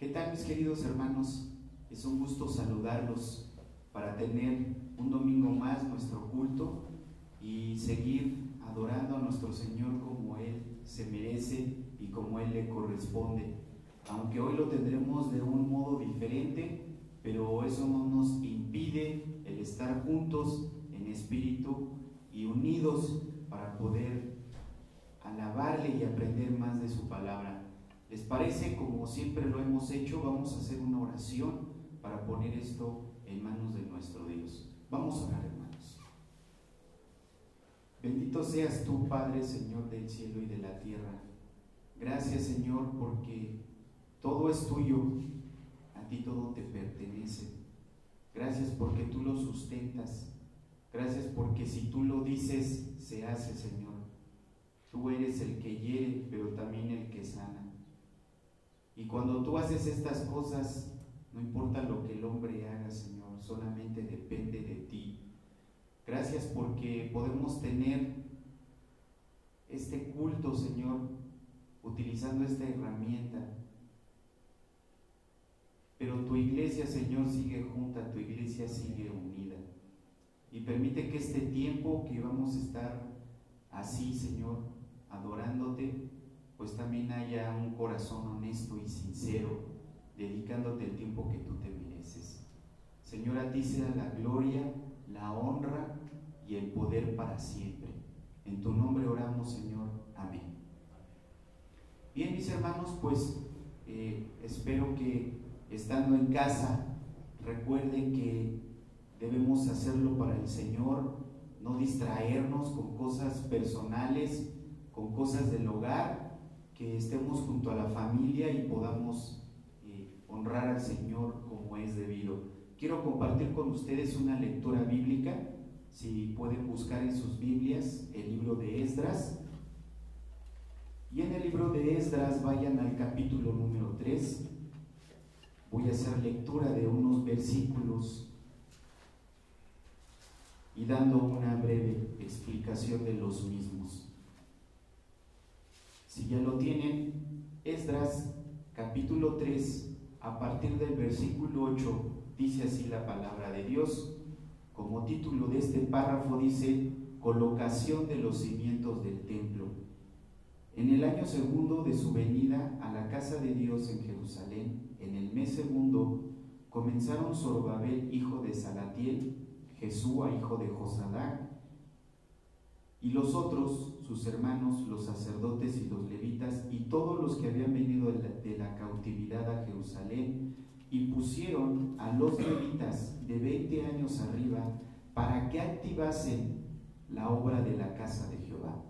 ¿Qué tal mis queridos hermanos? Es un gusto saludarlos para tener un domingo más nuestro culto y seguir adorando a nuestro Señor como Él se merece y como Él le corresponde. Aunque hoy lo tendremos de un modo diferente, pero eso no nos impide el estar juntos en espíritu y unidos para poder alabarle y aprender más de su palabra. ¿Les parece? Como siempre lo hemos hecho, vamos a hacer una oración para poner esto en manos de nuestro Dios. Vamos a orar, hermanos. Bendito seas tú, Padre, Señor del cielo y de la tierra. Gracias, Señor, porque todo es tuyo, a ti todo te pertenece. Gracias porque tú lo sustentas. Gracias porque si tú lo dices, se hace, Señor. Tú eres el que hiere, pero también el que sana. Y cuando tú haces estas cosas, no importa lo que el hombre haga, Señor, solamente depende de ti. Gracias porque podemos tener este culto, Señor, utilizando esta herramienta. Pero tu iglesia, Señor, sigue junta, tu iglesia sigue unida. Y permite que este tiempo que vamos a estar así, Señor, adorándote, pues también haya un corazón honesto y sincero, dedicándote el tiempo que tú te mereces. Señor, a ti sea la gloria, la honra y el poder para siempre. En tu nombre oramos, Señor. Amén. Bien, mis hermanos, pues eh, espero que estando en casa recuerden que debemos hacerlo para el Señor, no distraernos con cosas personales, con cosas del hogar, que estemos junto a la familia y podamos eh, honrar al Señor como es debido. Quiero compartir con ustedes una lectura bíblica, si pueden buscar en sus Biblias el libro de Esdras. Y en el libro de Esdras vayan al capítulo número 3. Voy a hacer lectura de unos versículos y dando una breve explicación de los mismos. Si ya lo tienen, Esdras capítulo 3, a partir del versículo 8, dice así la palabra de Dios. Como título de este párrafo dice, colocación de los cimientos del templo. En el año segundo de su venida a la casa de Dios en Jerusalén, en el mes segundo, comenzaron Zorobabel, hijo de Salatiel, Jesúa, hijo de Josadac, y los otros, sus hermanos, los sacerdotes y los levitas, y todos los que habían venido de la, cautividad a Jerusalén, y pusieron a los levitas de 20 años arriba para que activasen la obra de la casa de Jehová.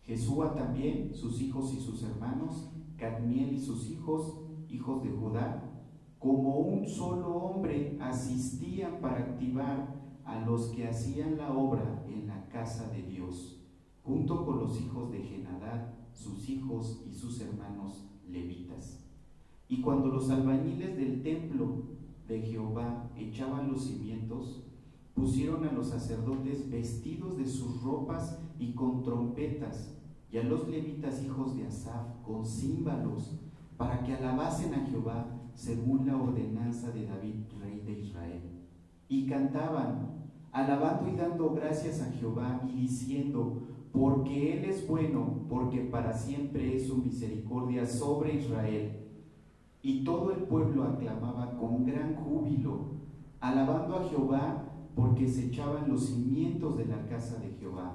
Jesúa también, sus hijos y sus hermanos, Cadmiel y sus hijos, hijos de Judá, como un solo hombre asistían para activar a los que hacían la obra en la casa de Dios, junto con los hijos de Genadad, sus hijos y sus hermanos levitas. Y cuando los albañiles del templo de Jehová echaban los cimientos, pusieron a los sacerdotes vestidos de sus ropas y con trompetas, y a los levitas hijos de Asaf con címbalos, para que alabasen a Jehová según la ordenanza de David, rey de Israel. Y cantaban, alabando y dando gracias a Jehová y diciendo, porque Él es bueno, porque para siempre es su misericordia sobre Israel. Y todo el pueblo aclamaba con gran júbilo, alabando a Jehová, porque se echaban los cimientos de la casa de Jehová.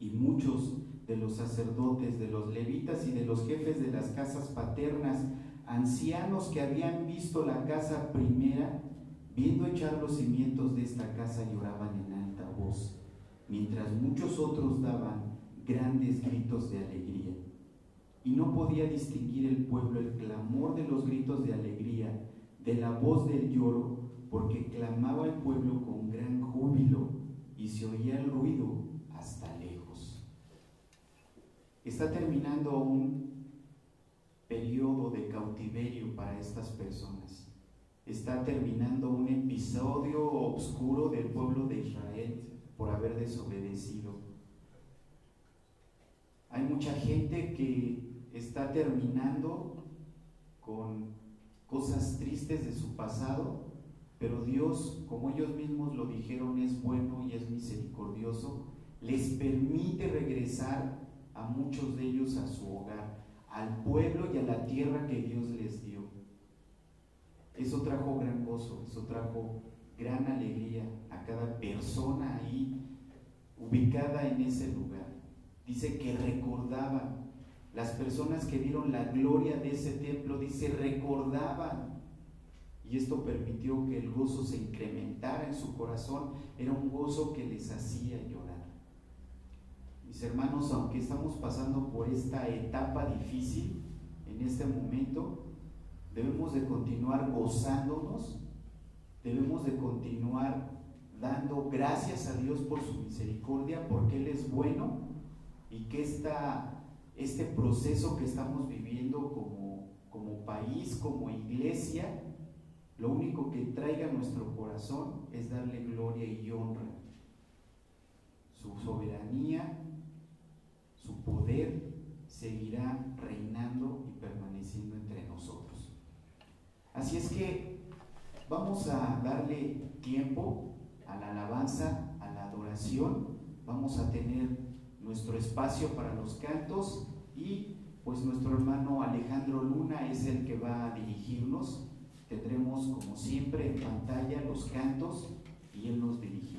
Y muchos de los sacerdotes, de los levitas y de los jefes de las casas paternas, ancianos que habían visto la casa primera, Viendo echar los cimientos de esta casa lloraban en alta voz, mientras muchos otros daban grandes gritos de alegría. Y no podía distinguir el pueblo el clamor de los gritos de alegría, de la voz del lloro, porque clamaba el pueblo con gran júbilo y se oía el ruido hasta lejos. Está terminando un periodo de cautiverio para estas personas está terminando un episodio oscuro del pueblo de Israel por haber desobedecido. Hay mucha gente que está terminando con cosas tristes de su pasado, pero Dios, como ellos mismos lo dijeron, es bueno y es misericordioso, les permite regresar a muchos de ellos a su hogar, al pueblo y a la tierra que Dios les dio. Eso trajo gran gozo, eso trajo gran alegría a cada persona ahí ubicada en ese lugar. Dice que recordaban, las personas que dieron la gloria de ese templo, dice, recordaban. Y esto permitió que el gozo se incrementara en su corazón. Era un gozo que les hacía llorar. Mis hermanos, aunque estamos pasando por esta etapa difícil en este momento, debemos de continuar gozándonos, debemos de continuar dando gracias a Dios por su misericordia, porque Él es bueno y que esta, este proceso que estamos viviendo como, como país, como iglesia, lo único que traiga a nuestro corazón es darle gloria y honra. Su soberanía, su poder seguirá reinando y permaneciendo entre nosotros. Así es que vamos a darle tiempo a la alabanza, a la adoración. Vamos a tener nuestro espacio para los cantos y pues nuestro hermano Alejandro Luna es el que va a dirigirnos. Tendremos como siempre en pantalla los cantos y él nos dirigirá.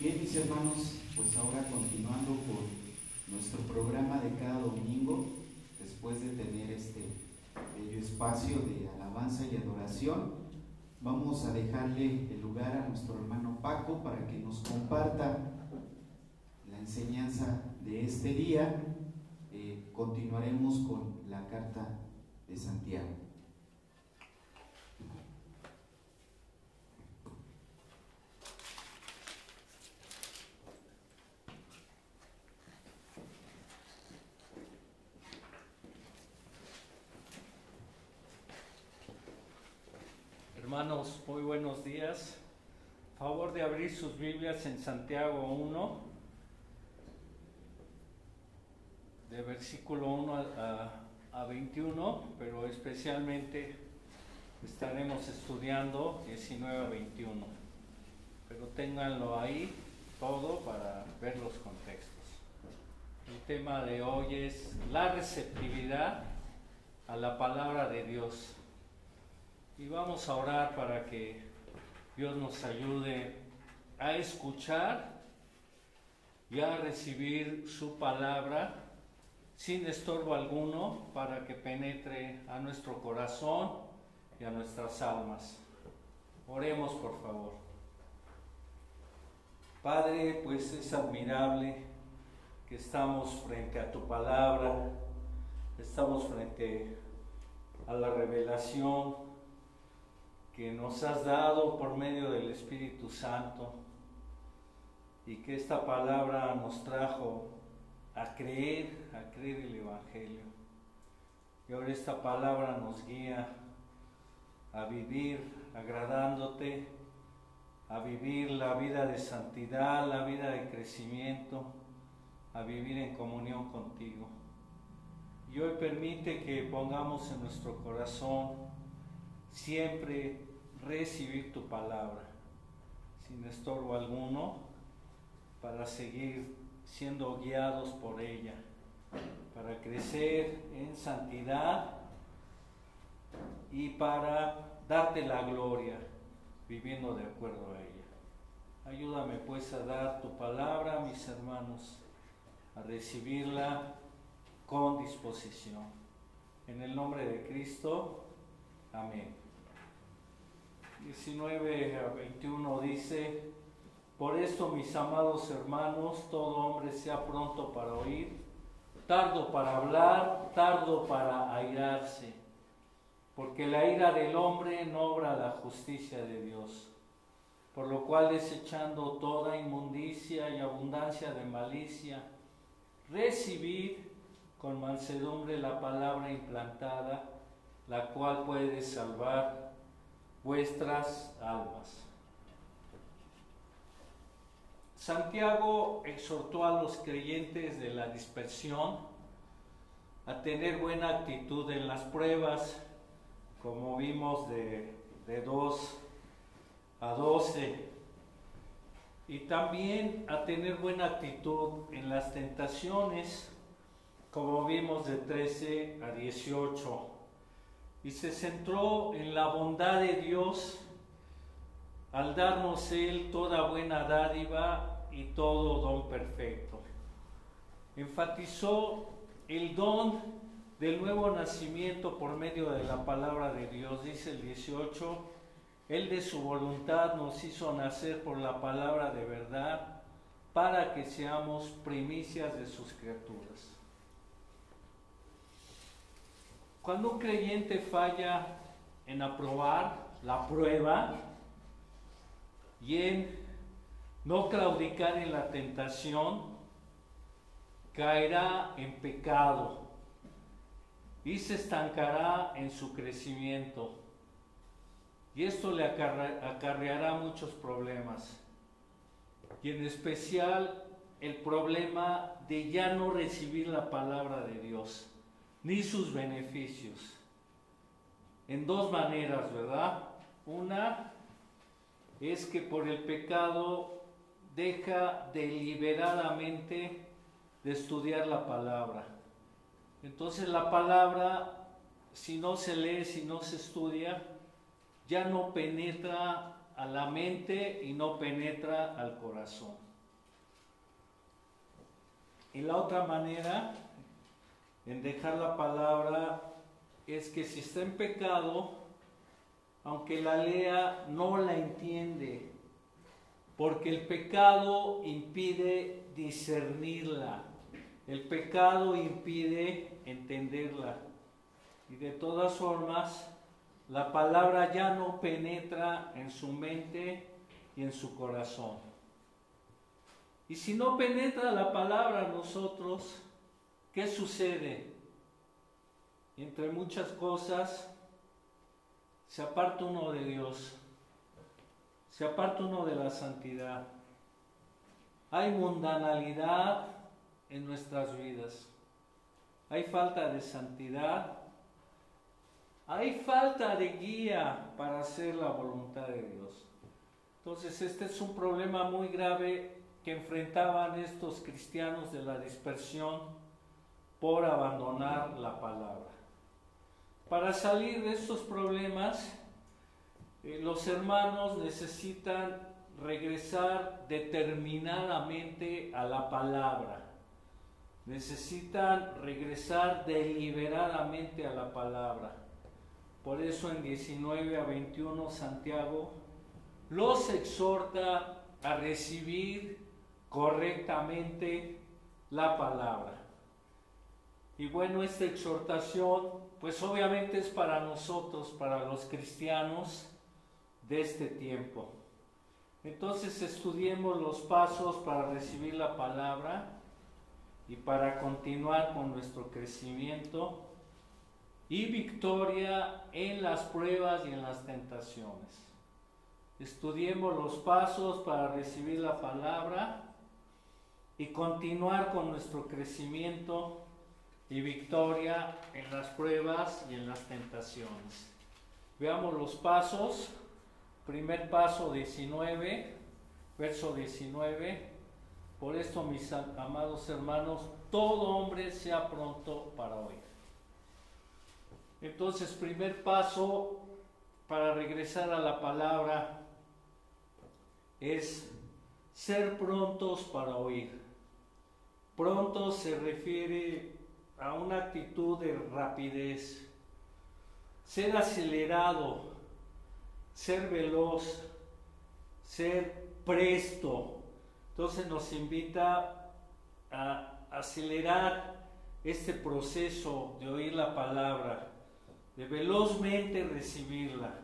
Bien, mis hermanos, pues ahora continuando con nuestro programa de cada domingo, después de tener este bello espacio de alabanza y adoración, vamos a dejarle el lugar a nuestro hermano Paco para que nos comparta la enseñanza de este día. Eh, continuaremos con la carta de Santiago. Hermanos, muy buenos días. Favor de abrir sus Biblias en Santiago 1, de versículo 1 a, a 21, pero especialmente estaremos estudiando 19 a 21. Pero ténganlo ahí todo para ver los contextos. El tema de hoy es la receptividad a la palabra de Dios. Y vamos a orar para que Dios nos ayude a escuchar y a recibir su palabra sin estorbo alguno para que penetre a nuestro corazón y a nuestras almas. Oremos por favor. Padre, pues es admirable que estamos frente a tu palabra, estamos frente a la revelación que nos has dado por medio del Espíritu Santo y que esta palabra nos trajo a creer, a creer el Evangelio. Y ahora esta palabra nos guía a vivir agradándote, a vivir la vida de santidad, la vida de crecimiento, a vivir en comunión contigo. Y hoy permite que pongamos en nuestro corazón siempre recibir tu palabra sin estorbo alguno para seguir siendo guiados por ella, para crecer en santidad y para darte la gloria viviendo de acuerdo a ella. Ayúdame pues a dar tu palabra, mis hermanos, a recibirla con disposición. En el nombre de Cristo, amén. 19 a 21 dice, por eso mis amados hermanos, todo hombre sea pronto para oír, tardo para hablar, tardo para airarse, porque la ira del hombre no obra la justicia de Dios, por lo cual desechando toda inmundicia y abundancia de malicia, recibid con mansedumbre la palabra implantada, la cual puede salvar vuestras almas. Santiago exhortó a los creyentes de la dispersión a tener buena actitud en las pruebas, como vimos de, de 2 a 12, y también a tener buena actitud en las tentaciones, como vimos de 13 a 18. Y se centró en la bondad de Dios al darnos Él toda buena dádiva y todo don perfecto. Enfatizó el don del nuevo nacimiento por medio de la palabra de Dios, dice el 18, Él de su voluntad nos hizo nacer por la palabra de verdad para que seamos primicias de sus criaturas. Cuando un creyente falla en aprobar la prueba y en no claudicar en la tentación, caerá en pecado y se estancará en su crecimiento. Y esto le acarreará muchos problemas. Y en especial el problema de ya no recibir la palabra de Dios ni sus beneficios. En dos maneras, ¿verdad? Una es que por el pecado deja deliberadamente de estudiar la palabra. Entonces la palabra, si no se lee, si no se estudia, ya no penetra a la mente y no penetra al corazón. Y la otra manera en dejar la palabra es que si está en pecado, aunque la lea, no la entiende, porque el pecado impide discernirla, el pecado impide entenderla. Y de todas formas, la palabra ya no penetra en su mente y en su corazón. Y si no penetra la palabra nosotros, ¿Qué sucede? Entre muchas cosas, se aparta uno de Dios, se aparta uno de la santidad. Hay mundanalidad en nuestras vidas, hay falta de santidad, hay falta de guía para hacer la voluntad de Dios. Entonces este es un problema muy grave que enfrentaban estos cristianos de la dispersión por abandonar la palabra. Para salir de estos problemas, eh, los hermanos necesitan regresar determinadamente a la palabra. Necesitan regresar deliberadamente a la palabra. Por eso en 19 a 21 Santiago los exhorta a recibir correctamente la palabra. Y bueno, esta exhortación, pues obviamente es para nosotros, para los cristianos de este tiempo. Entonces estudiemos los pasos para recibir la palabra y para continuar con nuestro crecimiento y victoria en las pruebas y en las tentaciones. Estudiemos los pasos para recibir la palabra y continuar con nuestro crecimiento y victoria en las pruebas y en las tentaciones. Veamos los pasos. Primer paso 19, verso 19. Por esto, mis amados hermanos, todo hombre sea pronto para oír. Entonces, primer paso para regresar a la palabra es ser prontos para oír. Pronto se refiere a una actitud de rapidez, ser acelerado, ser veloz, ser presto. Entonces nos invita a acelerar este proceso de oír la palabra, de velozmente recibirla.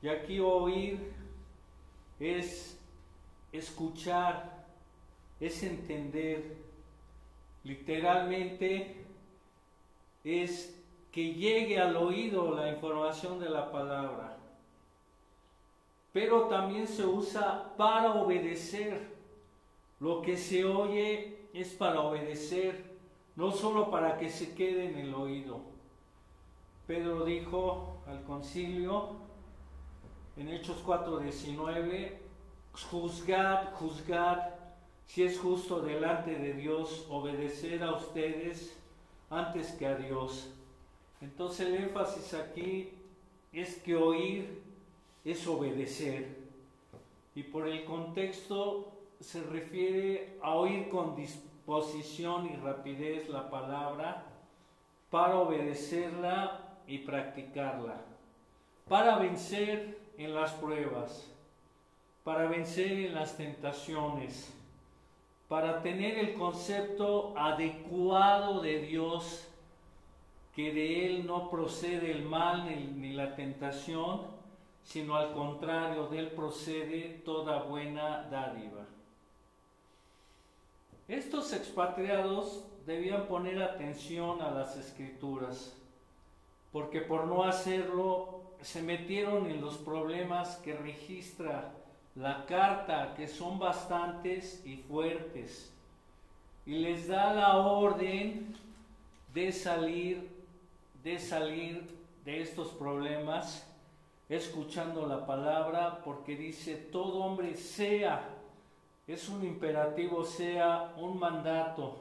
Y aquí oír es escuchar, es entender, literalmente es que llegue al oído la información de la palabra. Pero también se usa para obedecer Lo que se oye es para obedecer, no solo para que se quede en el oído. Pedro dijo al concilio en Hechos 4:19, juzgad, juzgad si es justo delante de Dios obedecer a ustedes antes que a Dios. Entonces el énfasis aquí es que oír es obedecer. Y por el contexto se refiere a oír con disposición y rapidez la palabra para obedecerla y practicarla, para vencer en las pruebas, para vencer en las tentaciones, para tener el concepto adecuado de Dios, que de Él no procede el mal ni, la tentación, sino al contrario, de Él procede toda buena dádiva. Estos expatriados debían poner atención a las escrituras, porque por no hacerlo se metieron en los problemas que registra la carta, que son bastantes y fuertes, y les da la orden de salir, de salir de estos problemas, escuchando la palabra, porque dice, todo hombre sea, es un imperativo, sea un mandato,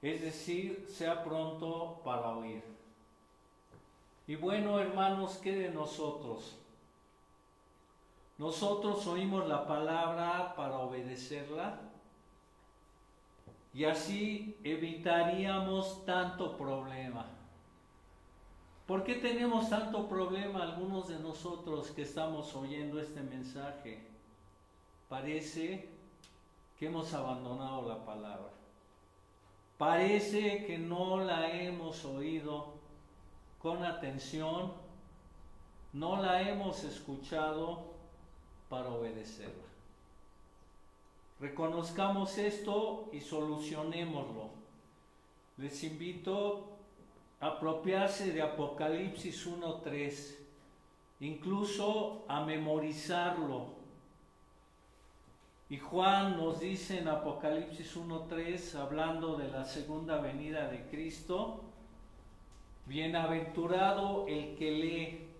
es decir, sea pronto para oír. Y bueno, hermanos, ¿qué de nosotros? Nosotros oímos la palabra para obedecerla y así evitaríamos tanto problema. ¿Por qué tenemos tanto problema algunos de nosotros que estamos oyendo este mensaje? Parece que hemos abandonado la palabra. Parece que no la hemos oído con atención, no la hemos escuchado para obedecerla. Reconozcamos esto y solucionémoslo. Les invito a apropiarse de Apocalipsis 1.3, incluso a memorizarlo. Y Juan nos dice en Apocalipsis 1.3, hablando de la segunda venida de Cristo, bienaventurado el que lee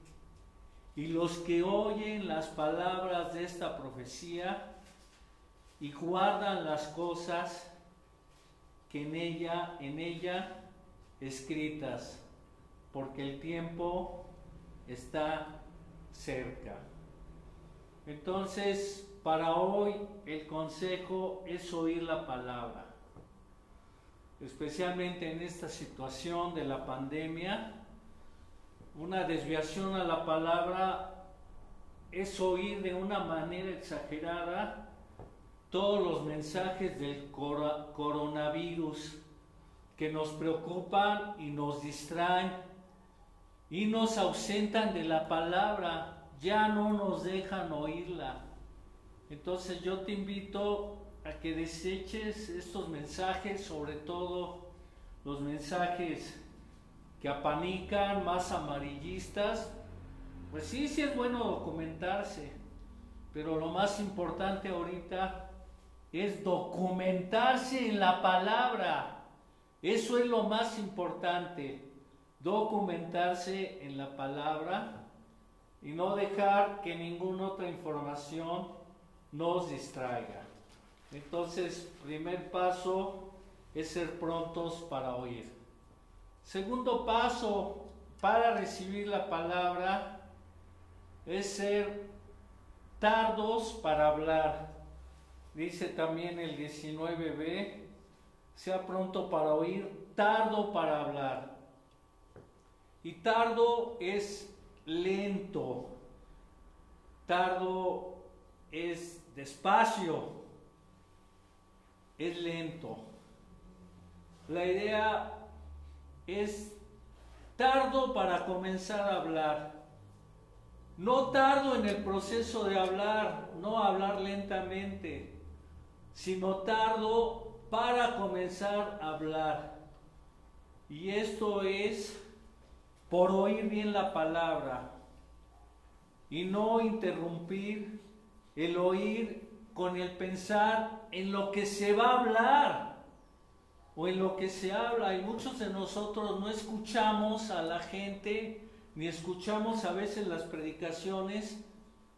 y los que oyen las palabras de esta profecía y guardan las cosas que en ella, en ella escritas, porque el tiempo está cerca. Entonces, para hoy el consejo es oír la palabra, especialmente en esta situación de la pandemia una desviación a la palabra es oír de una manera exagerada todos los mensajes del coronavirus que nos preocupan y nos distraen y nos ausentan de la palabra, ya no nos dejan oírla. Entonces yo te invito a que deseches estos mensajes, sobre todo los mensajes que apanican, más amarillistas, pues sí, sí es bueno documentarse, pero lo más importante ahorita es documentarse en la palabra. Eso es lo más importante, documentarse en la palabra y no dejar que ninguna otra información nos distraiga. Entonces, primer paso es ser prontos para oír. Segundo paso para recibir la palabra es ser tardos para hablar. Dice también el 19b, sea pronto para oír, tardo para hablar. Y tardo es lento, tardo es despacio, es lento. La idea es tardo para comenzar a hablar. No tardo en el proceso de hablar, no hablar lentamente, sino tardo para comenzar a hablar. Y esto es por oír bien la palabra y no interrumpir el oír con el pensar en lo que se va a hablar o en lo que se habla. Y muchos de nosotros no escuchamos a la gente ni escuchamos a veces las predicaciones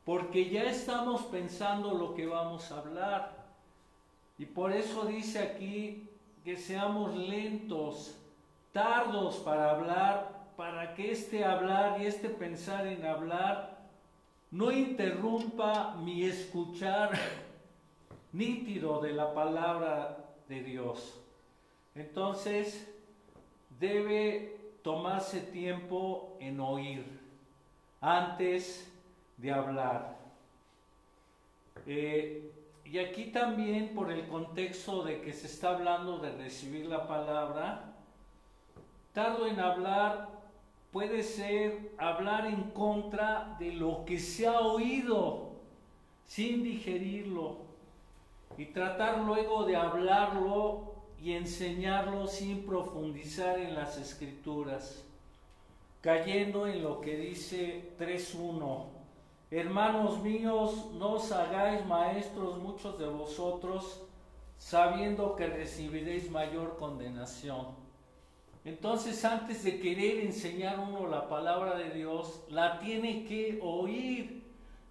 porque ya estamos pensando lo que vamos a hablar. Y por eso dice aquí que seamos lentos, tardos para hablar, para que este hablar y este pensar en hablar no interrumpa mi escuchar nítido de la palabra de Dios. Entonces, debe tomarse tiempo en oír antes de hablar. Eh, y aquí también por el contexto de que se está hablando de recibir la palabra, tardo en hablar puede ser hablar en contra de lo que se ha oído sin digerirlo y tratar luego de hablarlo y enseñarlo sin profundizar en las escrituras, cayendo en lo que dice 3.1. Hermanos míos, no os hagáis maestros muchos de vosotros, sabiendo que recibiréis mayor condenación. Entonces, antes de querer enseñar uno la palabra de Dios, la tiene que oír,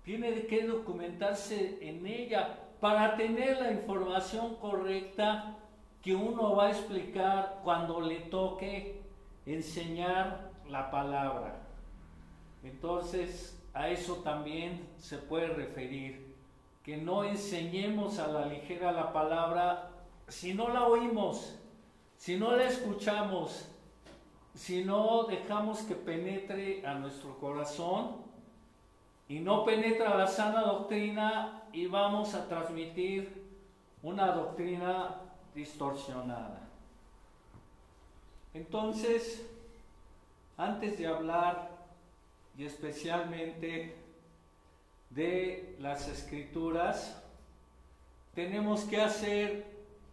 tiene que documentarse en ella para tener la información correcta que uno va a explicar cuando le toque enseñar la palabra. Entonces, a eso también se puede referir, que no enseñemos a la ligera la palabra si no la oímos si no la escuchamos, si no dejamos que penetre a nuestro corazón y no penetra la sana doctrina y vamos a transmitir una doctrina distorsionada. Entonces, antes de hablar y especialmente de las escrituras, tenemos que hacer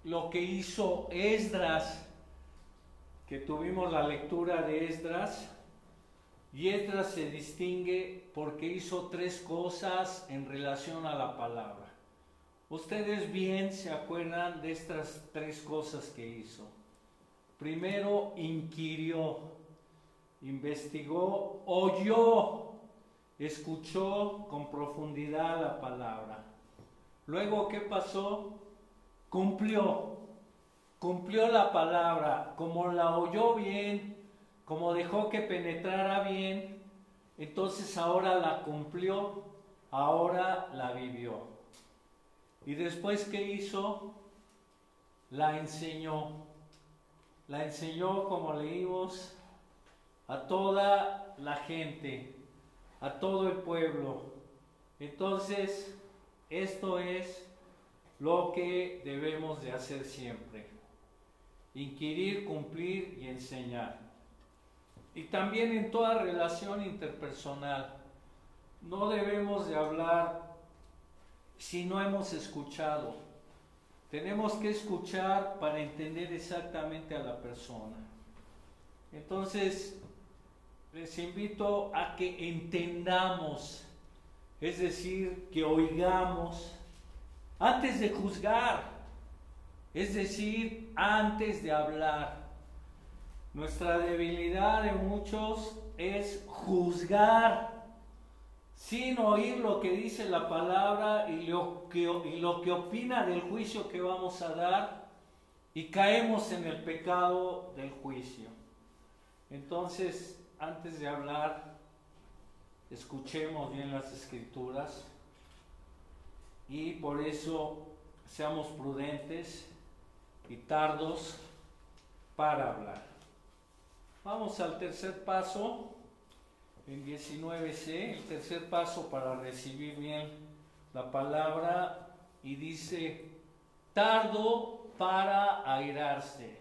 lo que hizo Esdras, que tuvimos la lectura de Esdras, y Esdras se distingue porque hizo tres cosas en relación a la palabra. Ustedes bien se acuerdan de estas tres cosas que hizo. Primero, inquirió, investigó, oyó, escuchó con profundidad la palabra. Luego, ¿qué pasó? cumplió, cumplió la palabra, como la oyó bien, como dejó que penetrara bien, entonces ahora la cumplió, ahora la vivió. Y después que hizo, la enseñó, la enseñó como leímos a toda la gente, a todo el pueblo. Entonces, esto es lo que debemos de hacer siempre. Inquirir, cumplir y enseñar. Y también en toda relación interpersonal. No debemos de hablar si no hemos escuchado. Tenemos que escuchar para entender exactamente a la persona. Entonces, les invito a que entendamos, es decir, que oigamos antes de juzgar, es decir, antes de hablar. Nuestra debilidad de muchos es juzgar sin oír lo que dice la palabra y lo que, opina del juicio que vamos a dar y caemos en el pecado del juicio. Entonces, antes de hablar, escuchemos bien las escrituras y por eso seamos prudentes y tardos para hablar. Vamos al tercer paso, en 19c, el tercer paso para recibir bien la palabra y dice, tardo para airarse,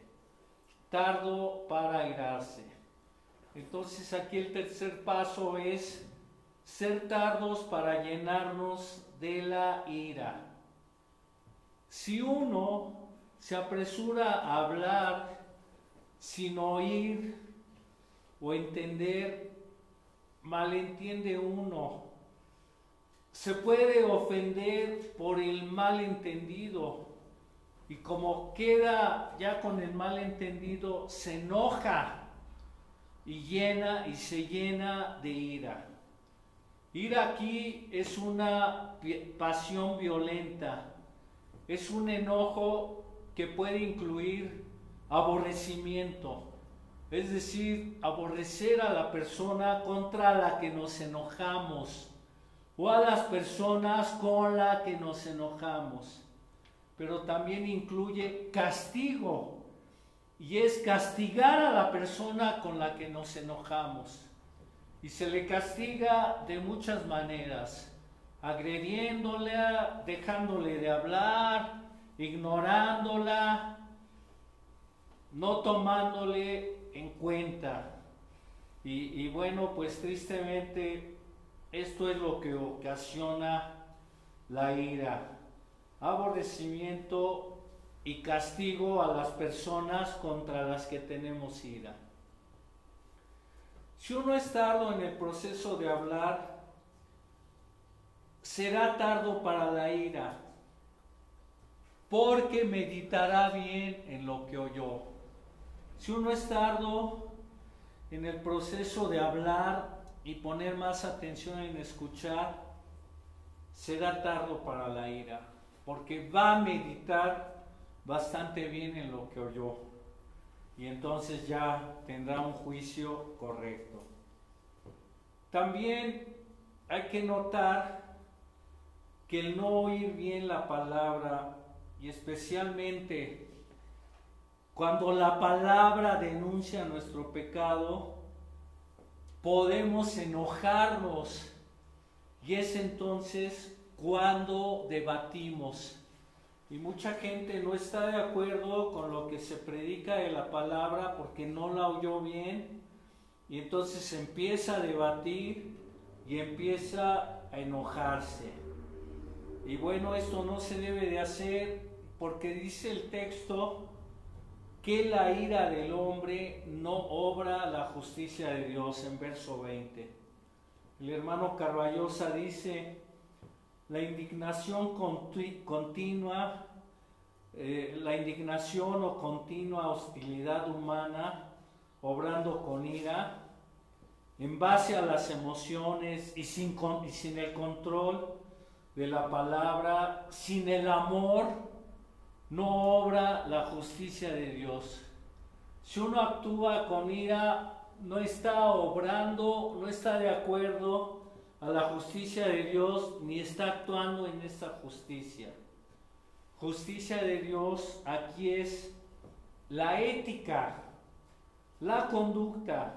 tardo para airarse. Entonces aquí el tercer paso es ser tardos para llenarnos de la ira. Si uno se apresura a hablar sin oír o entender, malentiende uno. se puede ofender por el malentendido y como queda ya con el malentendido, se enoja y llena y se llena de ira. Ira aquí es una pasión violenta, es un enojo que puede incluir aborrecimiento, es decir, aborrecer a la persona contra la que nos enojamos o a las personas con las que nos enojamos. Pero también incluye castigo y es castigar a la persona con la que nos enojamos. Y se le castiga de muchas maneras, agrediéndole, dejándole de hablar, ignorándola, no tomándole en cuenta. Y, bueno, pues tristemente esto es lo que ocasiona la ira, aborrecimiento y castigo a las personas contra las que tenemos ira. Si uno es tardo en el proceso de hablar, será tardo para la ira, porque meditará bien en lo que oyó. Si uno es tardo en el proceso de hablar y poner más atención en escuchar, será tardo para la ira, porque va a meditar bastante bien en lo que oyó y entonces ya tendrá un juicio correcto. También hay que notar que el no oír bien la palabra y especialmente cuando la palabra denuncia nuestro pecado, podemos enojarnos y es entonces cuando debatimos. Y mucha gente no está de acuerdo con lo que se predica de la palabra porque no la oyó bien y entonces empieza a debatir y empieza a enojarse. Y bueno, esto no se debe de hacer porque dice el texto que la ira del hombre no obra la justicia de Dios en verso 20. El hermano Carballosa dice, la indignación continua, eh, la indignación o continua hostilidad humana, obrando con ira, en base a las emociones y sin, y sin el control de la palabra, sin el amor, no obra la justicia de Dios. Si uno actúa con ira, no está obrando, no está de acuerdo a la justicia de Dios, ni está actuando en esta justicia. Justicia de Dios aquí es la ética, la conducta,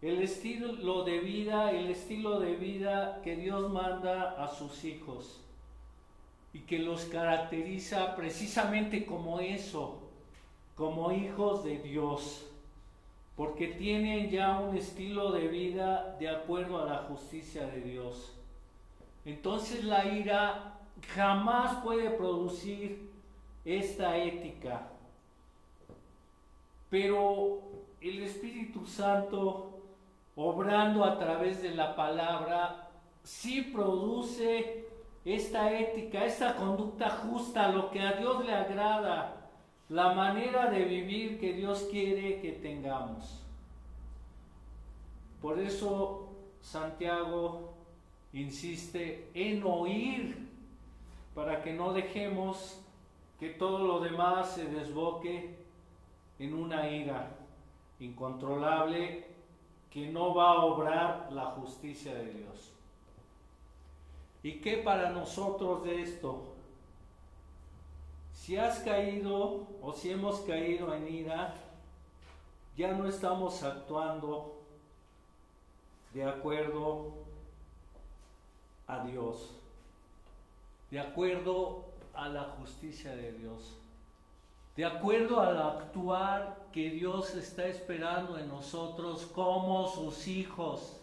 el estilo de vida, el estilo de vida que Dios manda a sus hijos y que los caracteriza precisamente como eso, como hijos de Dios, porque tienen ya un estilo de vida de acuerdo a la justicia de Dios. Entonces la ira jamás puede producir esta ética, pero el Espíritu Santo, obrando a través de la palabra, sí produce esta ética, esta conducta justa, lo que a Dios le agrada, la manera de vivir que Dios quiere que tengamos. Por eso Santiago insiste en oír, para que no dejemos que todo lo demás se desboque en una ira incontrolable que no va a obrar la justicia de Dios. ¿Y qué para nosotros de esto? Si has caído o si hemos caído en ira, ya no estamos actuando de acuerdo a Dios, de acuerdo a la justicia de Dios, de acuerdo al actuar que Dios está esperando en nosotros como sus hijos,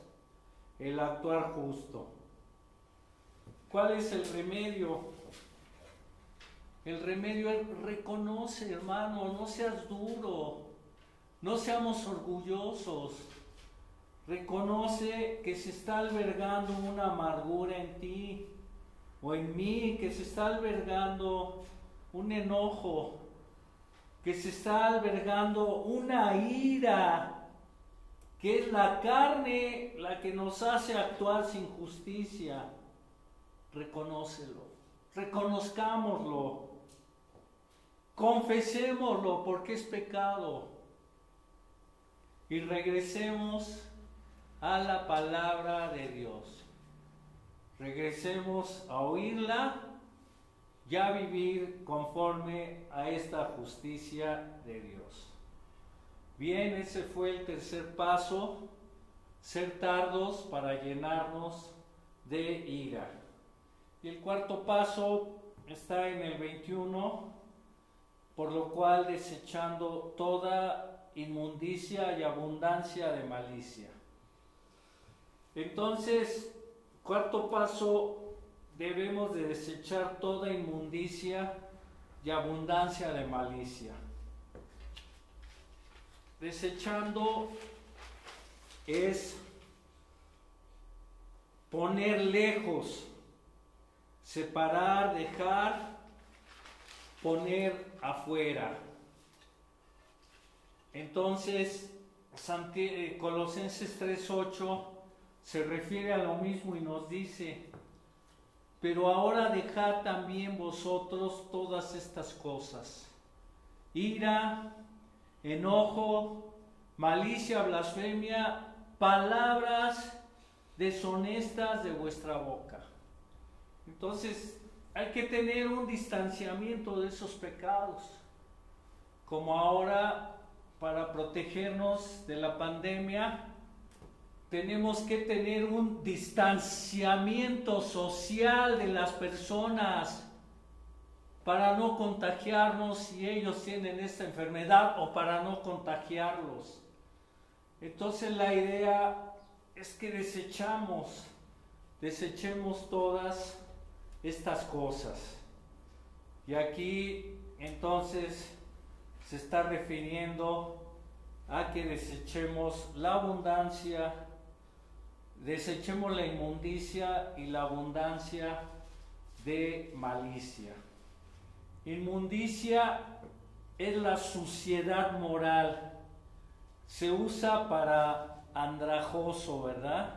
el actuar justo. ¿Cuál es el remedio? El remedio es reconoce, hermano, no seas duro, no seamos orgullosos. Reconoce que se está albergando una amargura en ti o en mí, que se está albergando un enojo, que se está albergando una ira, que es la carne la que nos hace actuar sin justicia. Reconócelo, reconozcámoslo, confesémoslo porque es pecado y regresemos a la palabra de Dios. Regresemos a oírla y a vivir conforme a esta justicia de Dios. Bien, ese fue el tercer paso, ser tardos para llenarnos de ira. El cuarto paso está en el 21, por lo cual desechando toda inmundicia y abundancia de malicia. Entonces, cuarto paso, debemos de desechar toda inmundicia y abundancia de malicia. Desechando es poner lejos, separar, dejar, poner afuera. Entonces, eh, Colosenses 3.8 se refiere a lo mismo y nos dice, pero ahora dejad también vosotros todas estas cosas, ira, enojo, malicia, blasfemia, palabras deshonestas de vuestra boca. Entonces hay que tener un distanciamiento de esos pecados, como ahora para protegernos de la pandemia tenemos que tener un distanciamiento social de las personas para no contagiarnos si ellos tienen esta enfermedad o para no contagiarlos. Entonces la idea es que desechamos, desechemos todas estas cosas. Y aquí entonces se está refiriendo a que desechemos la abundancia desechemos la inmundicia y la abundancia de malicia. Inmundicia es la suciedad moral. Se usa para andrajoso, ¿verdad?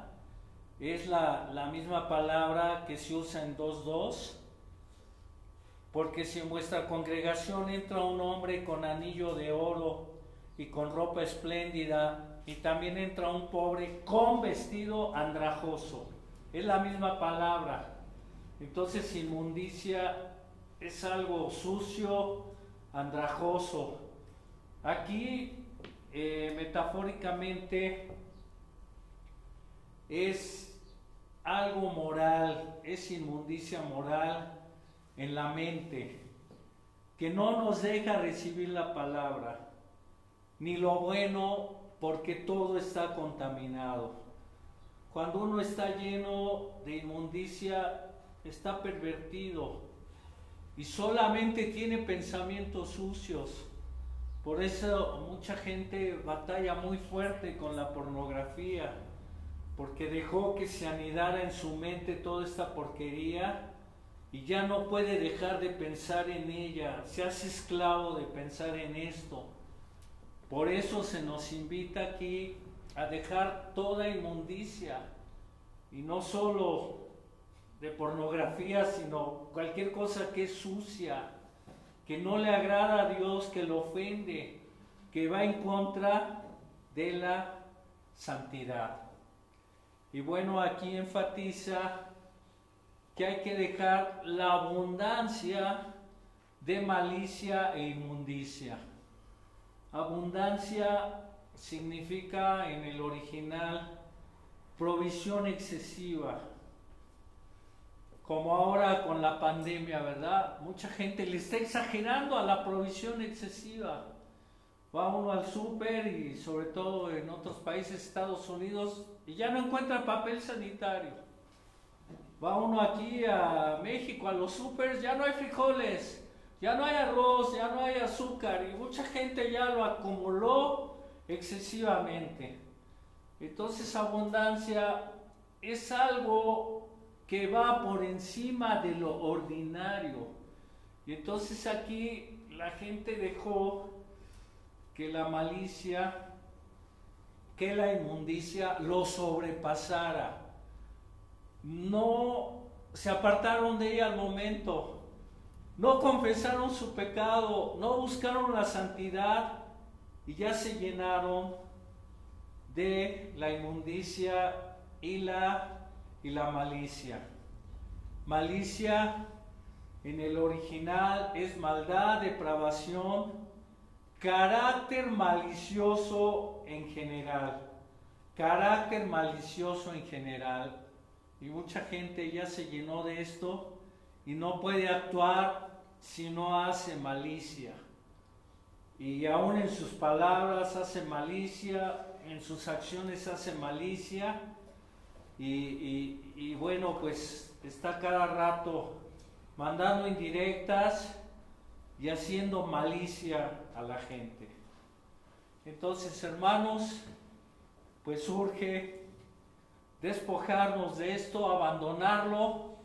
Es la, la misma palabra que se usa en 2.2. Porque si en vuestra congregación entra un hombre con anillo de oro y con ropa espléndida y también entra un pobre con vestido andrajoso. Es la misma palabra. Entonces inmundicia es algo sucio, andrajoso. Aquí eh, metafóricamente es algo moral, es inmundicia moral en la mente, que no nos deja recibir la palabra, ni lo bueno porque todo está contaminado. Cuando uno está lleno de inmundicia, está pervertido y solamente tiene pensamientos sucios. Por eso mucha gente batalla muy fuerte con la pornografía, porque dejó que se anidara en su mente toda esta porquería y ya no puede dejar de pensar en ella, se hace esclavo de pensar en esto. Por eso se nos invita aquí a dejar toda inmundicia y no solo de pornografía, sino cualquier cosa que es sucia, que no le agrada a Dios, que lo ofende, que va en contra de la santidad. Y bueno, aquí enfatiza que hay que dejar la abundancia de malicia e inmundicia. Abundancia significa en el original provisión excesiva. Como ahora con la pandemia, ¿verdad? Mucha gente le está exagerando a la provisión excesiva. Va uno al súper y sobre todo en otros países, Estados Unidos, y ya no encuentra papel sanitario. Va uno aquí a México, a los supers, ya no hay frijoles, ya no hay arroz, ya no hay azúcar y mucha gente ya lo acumuló excesivamente. Entonces abundancia es algo que va por encima de lo ordinario. Y entonces aquí la gente dejó que la malicia, que la inmundicia lo sobrepasara. No se apartaron de ella al momento, no confesaron su pecado, no buscaron la santidad y ya se llenaron de la inmundicia y la, y la malicia. Malicia en el original es maldad, depravación, carácter malicioso en general. Carácter malicioso en general. Y mucha gente ya se llenó de esto y no puede actuar si no hace malicia. Y aún en sus palabras hace malicia, en sus acciones hace malicia. Y, bueno, pues está cada rato mandando indirectas y haciendo malicia a la gente. Entonces, hermanos, pues surge despojarnos de esto, abandonarlo,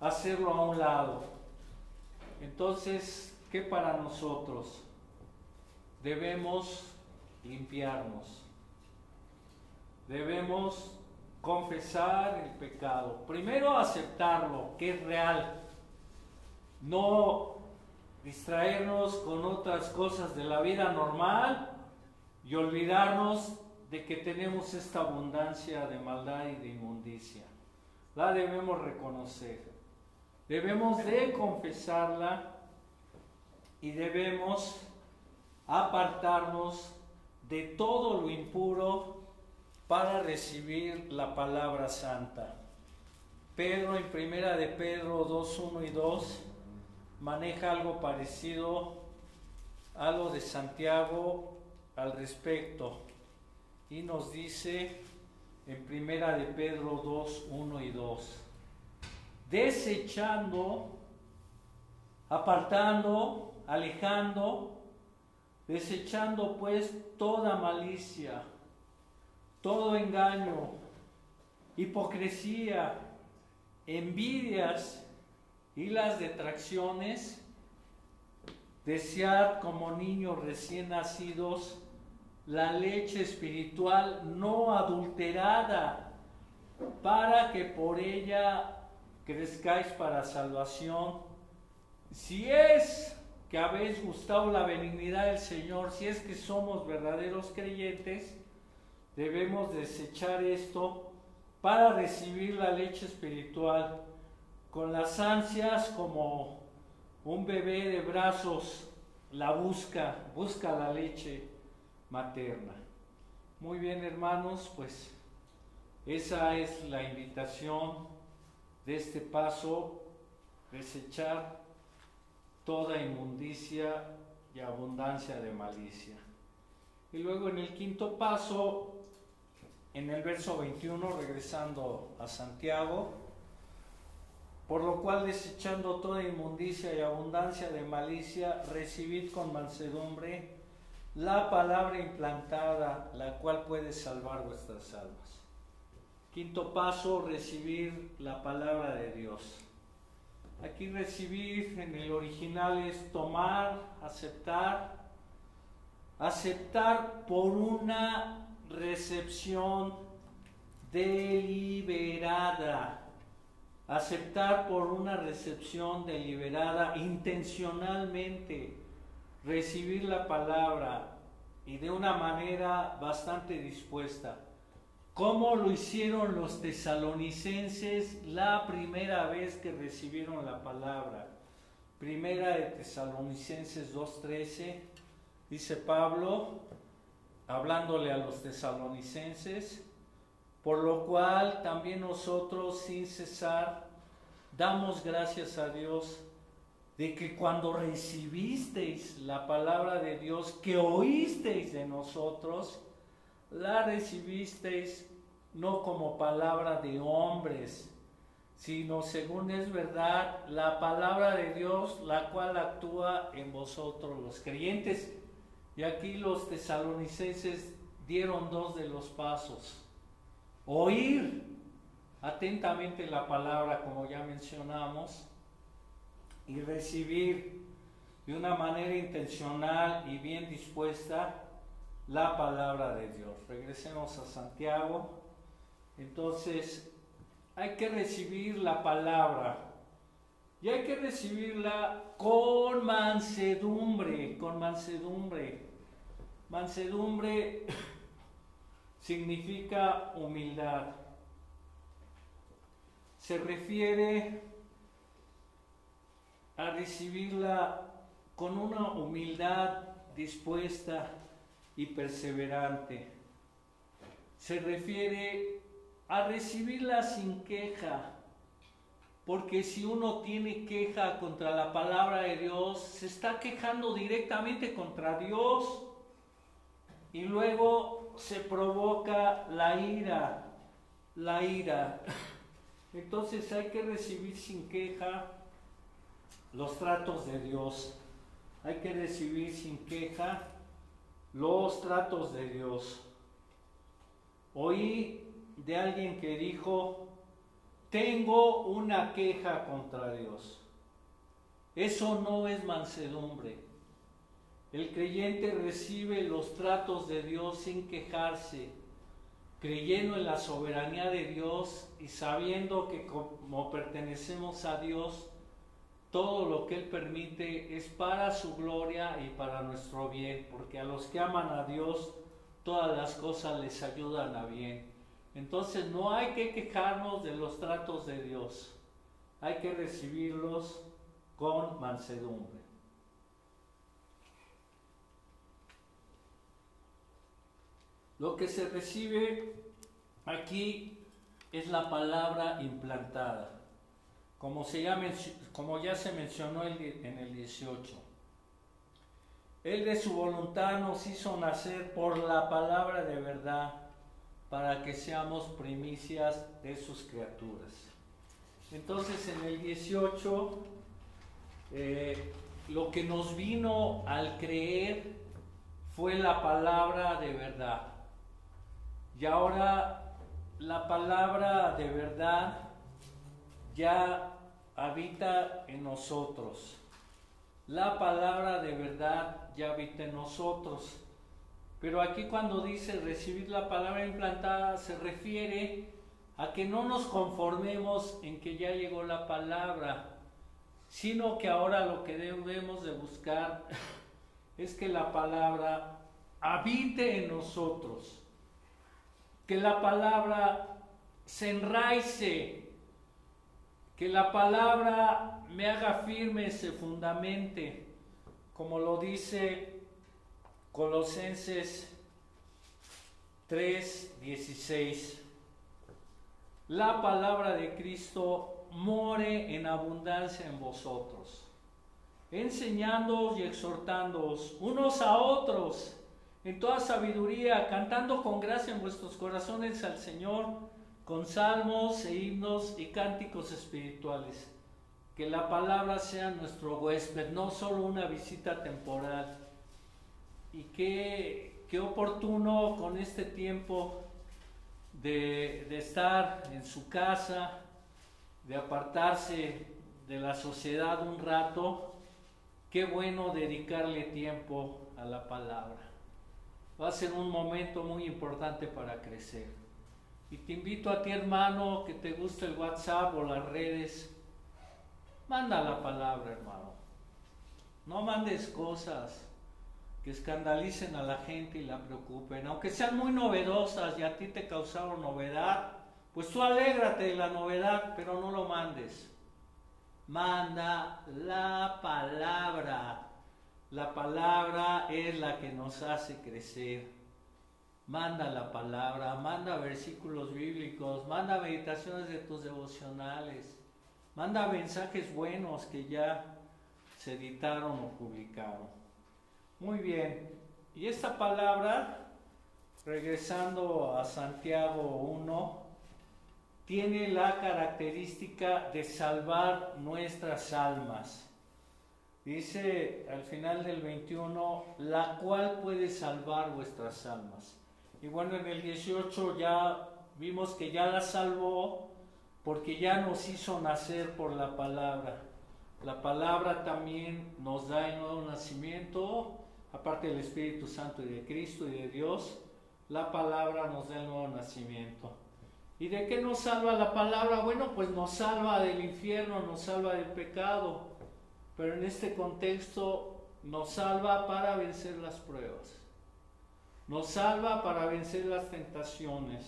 hacerlo a un lado. Entonces, ¿qué para nosotros? Debemos limpiarnos. Debemos confesar el pecado. Primero aceptarlo, que es real. No distraernos con otras cosas de la vida normal y olvidarnos de que tenemos esta abundancia de maldad y de inmundicia. La debemos reconocer. Debemos de confesarla y debemos apartarnos de todo lo impuro para recibir la palabra santa. Pedro en primera de Pedro 2, 1 y 2 maneja algo parecido, algo de Santiago al respecto. Y nos dice en primera de Pedro 2, 1 y 2, desechando, apartando, alejando, desechando pues toda malicia, todo engaño, hipocresía, envidias y las detracciones, desead como niños recién nacidos la leche espiritual no adulterada, para que por ella crezcáis para salvación. Si es que habéis gustado la benignidad del Señor, si es que somos verdaderos creyentes, debemos desechar esto para recibir la leche espiritual con las ansias como un bebé de brazos la busca, busca la leche materna. Muy bien, hermanos, pues esa es la invitación de este paso, desechar toda inmundicia y abundancia de malicia. Y luego en el quinto paso, en el verso 21, regresando a Santiago, por lo cual desechando toda inmundicia y abundancia de malicia, recibid con mansedumbre la palabra implantada, la cual puede salvar vuestras almas. Quinto paso, recibir la palabra de Dios. Aquí recibir en el original es tomar, aceptar, aceptar por una recepción deliberada, aceptar por una recepción deliberada intencionalmente recibir la palabra y de una manera bastante dispuesta. ¿Cómo lo hicieron los tesalonicenses la primera vez que recibieron la palabra? Primera de Tesalonicenses 2.13, dice Pablo, hablándole a los tesalonicenses, por lo cual también nosotros sin cesar damos gracias a Dios de que cuando recibisteis la palabra de Dios que oísteis de nosotros, la recibisteis no como palabra de hombres, sino según es verdad la palabra de Dios, la cual actúa en vosotros los creyentes. Y aquí los tesalonicenses dieron dos de los pasos. Oír atentamente la palabra, como ya mencionamos, y recibir de una manera intencional y bien dispuesta la palabra de Dios. Regresemos a Santiago. Entonces, hay que recibir la palabra y hay que recibirla con mansedumbre, con mansedumbre. Mansedumbre significa humildad. Se refiere a recibirla con una humildad dispuesta y perseverante. Se refiere a recibirla sin queja, porque si uno tiene queja contra la palabra de Dios, se está quejando directamente contra Dios y luego se provoca la ira, la ira. Entonces hay que recibir sin queja los tratos de Dios. Hay que recibir sin queja los tratos de Dios. Oí de alguien que dijo, tengo una queja contra Dios. Eso no es mansedumbre. El creyente recibe los tratos de Dios sin quejarse, creyendo en la soberanía de Dios y sabiendo que como pertenecemos a Dios, todo lo que Él permite es para su gloria y para nuestro bien, porque a los que aman a Dios, todas las cosas les ayudan a bien. Entonces no hay que quejarnos de los tratos de Dios, hay que recibirlos con mansedumbre. Lo que se recibe aquí es la palabra implantada como, se ya, como ya se mencionó en el 18. Él de su voluntad nos hizo nacer por la palabra de verdad para que seamos primicias de sus criaturas. Entonces en el 18, eh, lo que nos vino al creer fue la palabra de verdad. Y ahora la palabra de verdad ya habita en nosotros. La palabra de verdad ya habita en nosotros. Pero aquí cuando dice recibir la palabra implantada se refiere a que no nos conformemos en que ya llegó la palabra, sino que ahora lo que debemos de buscar es que la palabra habite en nosotros, que la palabra se enraice que la palabra me haga firme, se fundamente, como lo dice Colosenses 3:16. La palabra de Cristo more en abundancia en vosotros, enseñándoos y exhortándoos unos a otros en toda sabiduría, cantando con gracia en vuestros corazones al Señor con salmos e himnos y cánticos espirituales. Que la palabra sea nuestro huésped, no solo una visita temporal. Y qué, qué oportuno con este tiempo de, de estar en su casa, de apartarse de la sociedad un rato, qué bueno dedicarle tiempo a la palabra. Va a ser un momento muy importante para crecer. Y te invito a ti, hermano, que te guste el WhatsApp o las redes. Manda la palabra, hermano. No mandes cosas que escandalicen a la gente y la preocupen. Aunque sean muy novedosas y a ti te causaron novedad, pues tú alégrate de la novedad, pero no lo mandes. Manda la palabra. La palabra es la que nos hace crecer manda la palabra, manda versículos bíblicos, manda meditaciones de tus devocionales, manda mensajes buenos que ya se editaron o publicaron. Muy bien, y esta palabra, regresando a Santiago 1, tiene la característica de salvar nuestras almas. Dice al final del 21, la cual puede salvar vuestras almas. Y bueno, en el 18 ya Vimos que ya la salvó porque ya nos hizo nacer por la palabra. La palabra también nos da el nuevo nacimiento, aparte del Espíritu Santo y de Cristo y de Dios, la palabra nos da el nuevo nacimiento. ¿Y de qué nos salva la palabra? Bueno, pues nos salva del infierno, nos salva del pecado, pero en este contexto nos salva para vencer las pruebas, nos salva para vencer las tentaciones,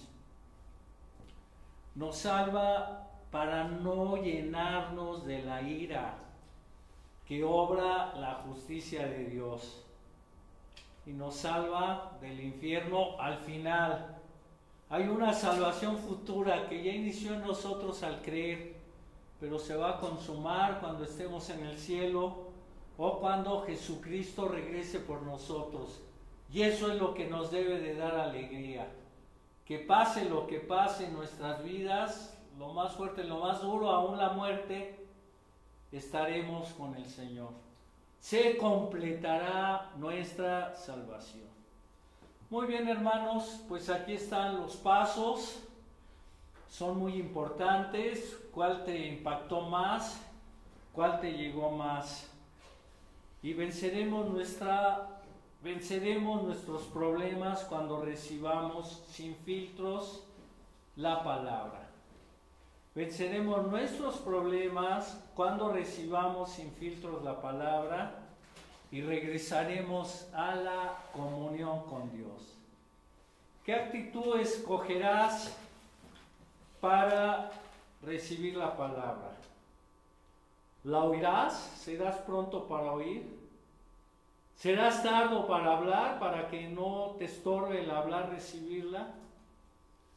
nos salva para no llenarnos de la ira que obra la justicia de Dios. Y nos salva del infierno al final. Hay una salvación futura que ya inició en nosotros al creer, pero se va a consumar cuando estemos en el cielo o cuando Jesucristo regrese por nosotros. Y eso es lo que nos debe de dar alegría. Que pase lo que pase en nuestras vidas, lo más fuerte, lo más duro, aún la muerte, estaremos con el Señor. Se completará nuestra salvación. Muy bien hermanos, pues aquí están los pasos. Son muy importantes. ¿Cuál te impactó más? ¿Cuál te llegó más? Y venceremos nuestra venceremos nuestros problemas cuando recibamos sin filtros la palabra. Venceremos nuestros problemas cuando recibamos sin filtros la palabra y regresaremos a la comunión con Dios. ¿Qué actitud escogerás para recibir la palabra? ¿La oirás? ¿Serás pronto para oír? ¿Serás tardo para hablar para que no te estorbe el hablar, recibirla?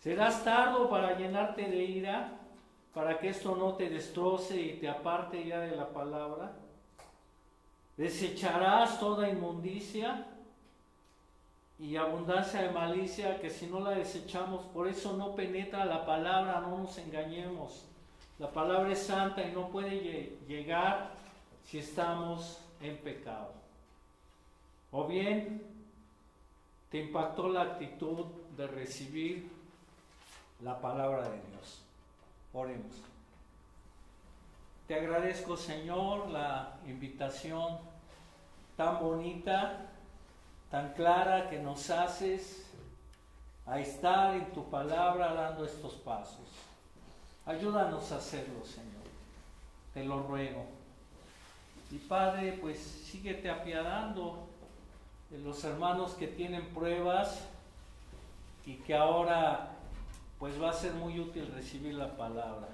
¿Serás tardo para llenarte de ira? para que esto no te destroce y te aparte ya de la palabra. Desecharás toda inmundicia y abundancia de malicia que si no la desechamos, por eso no penetra la palabra, no nos engañemos. La palabra es santa y no puede llegar si estamos en pecado. O bien te impactó la actitud de recibir la palabra de Dios. Oremos. Te agradezco, Señor, la invitación tan bonita, tan clara que nos haces a estar en tu palabra dando estos pasos. Ayúdanos a hacerlo, Señor. Te lo ruego. Y Padre, pues síguete apiadando de los hermanos que tienen pruebas y que ahora pues va a ser muy útil recibir la palabra.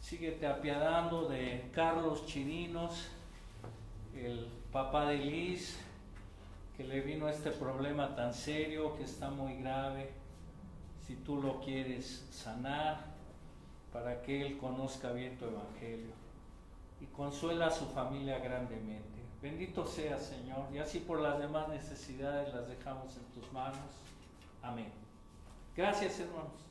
Síguete apiadando de Carlos Chirinos, el papá de Liz, que le vino este problema tan serio, que está muy grave. Si tú lo quieres sanar, para que él conozca bien tu evangelio y consuela a su familia grandemente. Bendito sea, Señor, y así por las demás necesidades las dejamos en tus manos. Amén. Gracias, hermanos.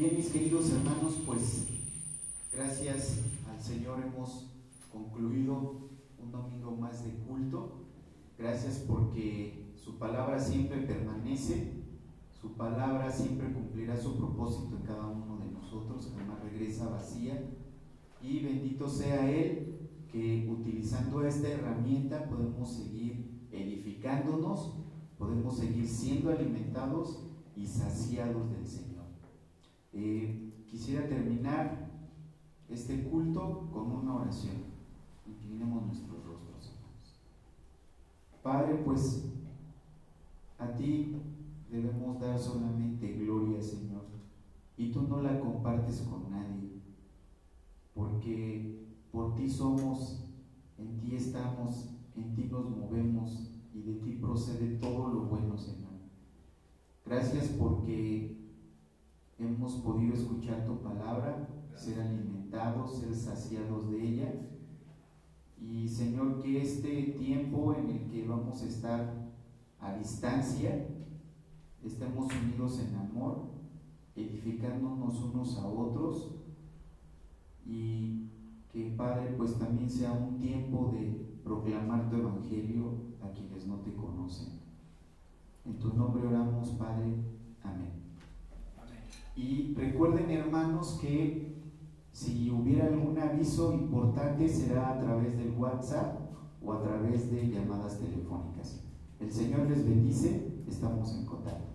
Bien, mis queridos hermanos, pues gracias al Señor hemos concluido un domingo más de culto. Gracias porque su palabra siempre permanece, su palabra siempre cumplirá su propósito en cada uno de nosotros, jamás regresa vacía. Y bendito sea Él que utilizando esta herramienta podemos seguir edificándonos, podemos seguir siendo alimentados y saciados del Señor. Eh, quisiera terminar este culto con una oración. Inclinemos nuestros rostros, Padre, pues a ti debemos dar solamente gloria, Señor. Y tú no la compartes con nadie. Porque por ti somos, en ti estamos, en ti nos movemos y de ti procede todo lo bueno, Señor. Gracias porque hemos podido escuchar tu palabra, ser alimentados, ser saciados de ella. Y Señor, que este tiempo en el que vamos a estar a distancia, estemos unidos en amor, edificándonos unos a otros y que Padre pues también sea un tiempo de proclamar tu evangelio a quienes no te conocen. En tu nombre oramos, Padre. Amén. Y recuerden hermanos que si hubiera algún aviso importante será a través del WhatsApp o a través de llamadas telefónicas. El Señor les bendice, estamos en contacto.